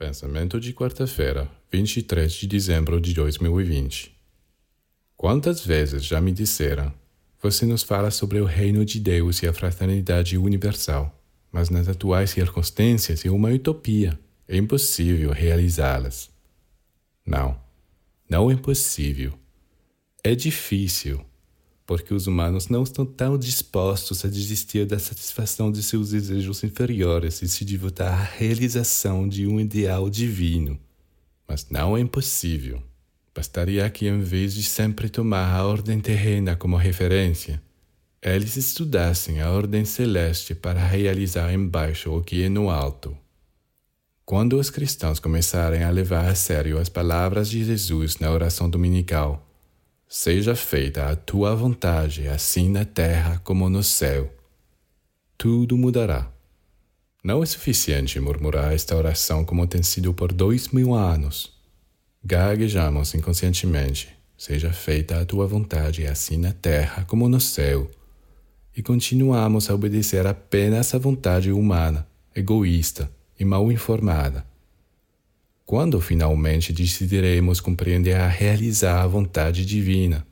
Pensamento de quarta-feira, 23 de dezembro de 2020. Quantas vezes já me disseram: Você nos fala sobre o reino de Deus e a fraternidade universal, mas nas atuais circunstâncias é uma utopia. É impossível realizá-las. Não, não é impossível. É difícil porque os humanos não estão tão dispostos a desistir da satisfação de seus desejos inferiores e se devotar à realização de um ideal divino. Mas não é impossível. Bastaria que, em vez de sempre tomar a ordem terrena como referência, eles estudassem a ordem celeste para realizar embaixo o que é no alto. Quando os cristãos começarem a levar a sério as palavras de Jesus na oração dominical, Seja feita a tua vontade, assim na terra como no céu. Tudo mudará. Não é suficiente murmurar esta oração como tem sido por dois mil anos. Gaguejamos inconscientemente. Seja feita a tua vontade, assim na terra como no céu. E continuamos a obedecer apenas à vontade humana, egoísta e mal informada quando finalmente decidiremos compreender a realizar a vontade divina?